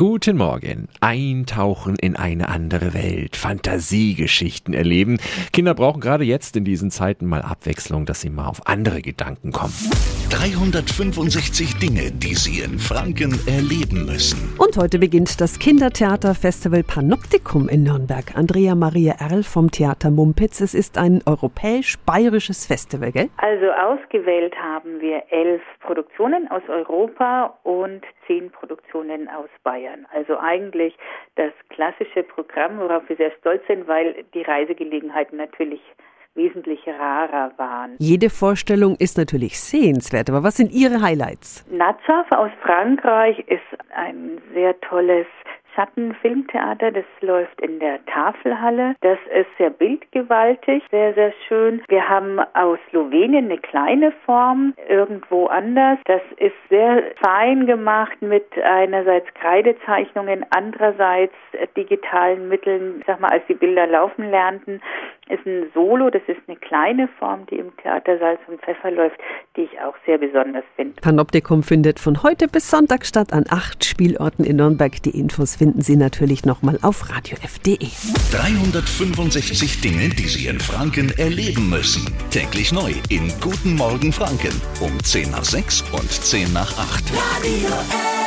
Guten Morgen. Eintauchen in eine andere Welt, Fantasiegeschichten erleben. Kinder brauchen gerade jetzt in diesen Zeiten mal Abwechslung, dass sie mal auf andere Gedanken kommen. 365 Dinge, die Sie in Franken erleben müssen. Und heute beginnt das Kindertheaterfestival Panoptikum in Nürnberg. Andrea Maria Erl vom Theater Mumpitz. Es ist ein europäisch-bayerisches Festival, gell? Also ausgewählt haben wir elf Produktionen aus Europa und zehn Produktionen aus Bayern. Also eigentlich das klassische Programm, worauf wir sehr stolz sind, weil die Reisegelegenheiten natürlich wesentlich rarer waren. Jede Vorstellung ist natürlich sehenswert, aber was sind Ihre Highlights? Nazaf aus Frankreich ist ein sehr tolles Schattenfilmtheater. Das läuft in der Tafelhalle. Das ist sehr bildgewaltig, sehr, sehr schön. Wir haben aus Slowenien eine kleine Form, irgendwo anders. Das ist sehr fein gemacht mit einerseits Kreidezeichnungen, andererseits digitalen Mitteln. Ich sag mal, als die Bilder laufen lernten, ist ein Solo. Das ist eine kleine Form, die im Theater Salz und Pfeffer läuft, die ich auch sehr besonders finde. Panoptikum findet von heute bis Sonntag statt an acht Spielorten in Nürnberg. Die Infos finden Sie natürlich nochmal auf radiof.de. 365 Dinge, die Sie in Franken erleben müssen. Täglich neu in Guten Morgen Franken um 10 nach 6 und 10 nach 8. Radio F.